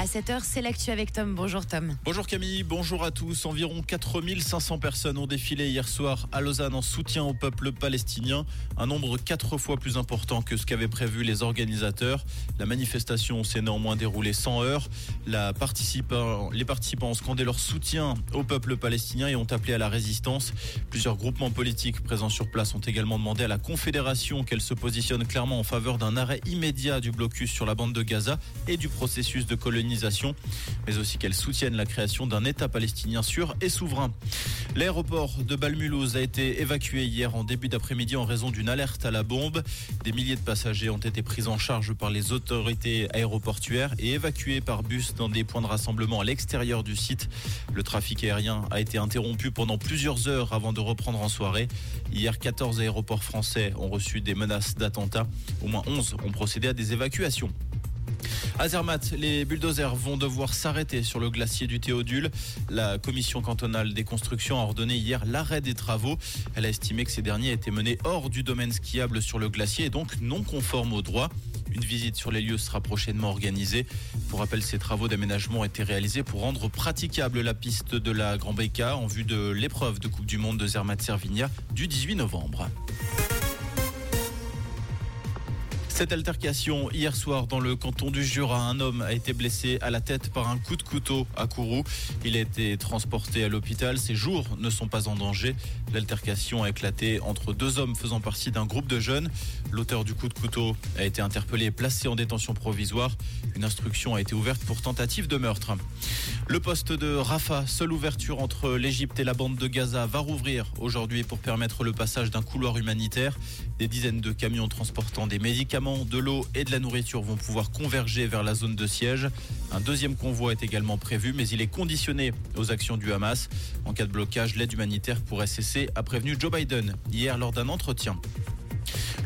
À 7h, c'est l'actu avec Tom. Bonjour Tom. Bonjour Camille, bonjour à tous. Environ 4500 personnes ont défilé hier soir à Lausanne en soutien au peuple palestinien. Un nombre quatre fois plus important que ce qu'avaient prévu les organisateurs. La manifestation s'est néanmoins déroulée sans heure. La participant, les participants ont scandé leur soutien au peuple palestinien et ont appelé à la résistance. Plusieurs groupements politiques présents sur place ont également demandé à la Confédération qu'elle se positionne clairement en faveur d'un arrêt immédiat du blocus sur la bande de Gaza et du processus de colonisation mais aussi qu'elle soutienne la création d'un État palestinien sûr et souverain. L'aéroport de Balmulhouse a été évacué hier en début d'après-midi en raison d'une alerte à la bombe. Des milliers de passagers ont été pris en charge par les autorités aéroportuaires et évacués par bus dans des points de rassemblement à l'extérieur du site. Le trafic aérien a été interrompu pendant plusieurs heures avant de reprendre en soirée. Hier, 14 aéroports français ont reçu des menaces d'attentats. Au moins 11 ont procédé à des évacuations. À Zermatt, les bulldozers vont devoir s'arrêter sur le glacier du Théodule. La commission cantonale des constructions a ordonné hier l'arrêt des travaux. Elle a estimé que ces derniers étaient menés hors du domaine skiable sur le glacier et donc non conformes aux droits. Une visite sur les lieux sera prochainement organisée. Pour rappel, ces travaux d'aménagement ont été réalisés pour rendre praticable la piste de la Grand Béca en vue de l'épreuve de Coupe du Monde de Zermatt-Servigna du 18 novembre. Cette altercation hier soir dans le canton du Jura, un homme a été blessé à la tête par un coup de couteau à Kourou. Il a été transporté à l'hôpital. Ses jours ne sont pas en danger. L'altercation a éclaté entre deux hommes faisant partie d'un groupe de jeunes. L'auteur du coup de couteau a été interpellé et placé en détention provisoire. Une instruction a été ouverte pour tentative de meurtre. Le poste de Rafah, seule ouverture entre l'Égypte et la bande de Gaza, va rouvrir aujourd'hui pour permettre le passage d'un couloir humanitaire. Des dizaines de camions transportant des médicaments de l'eau et de la nourriture vont pouvoir converger vers la zone de siège. Un deuxième convoi est également prévu, mais il est conditionné aux actions du Hamas. En cas de blocage, l'aide humanitaire pourrait cesser, a prévenu Joe Biden hier lors d'un entretien.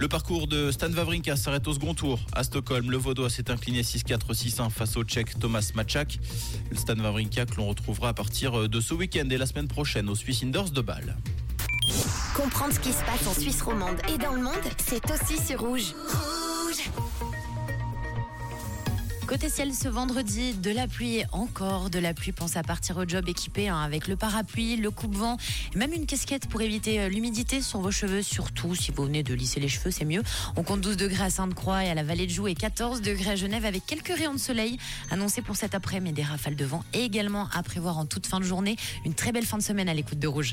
Le parcours de Stan Wawrinka s'arrête au second tour. À Stockholm, le Vaudois s'est incliné 6-4-6-1 face au Tchèque Thomas Machak. Le Stan Wawrinka que l'on retrouvera à partir de ce week-end et la semaine prochaine au Swiss Indoors de Bâle. Comprendre ce qui se passe en Suisse romande et dans le monde, c'est aussi sur Rouge. Côté ciel ce vendredi, de la pluie encore, de la pluie. Pense à partir au job équipé hein, avec le parapluie, le coupe-vent, même une casquette pour éviter euh, l'humidité sur vos cheveux. Surtout si vous venez de lisser les cheveux, c'est mieux. On compte 12 degrés à Sainte-Croix et à la Vallée de Joux et 14 degrés à Genève avec quelques rayons de soleil annoncés pour cet après-midi. Des rafales de vent et également à prévoir en toute fin de journée. Une très belle fin de semaine à l'écoute de Rouge.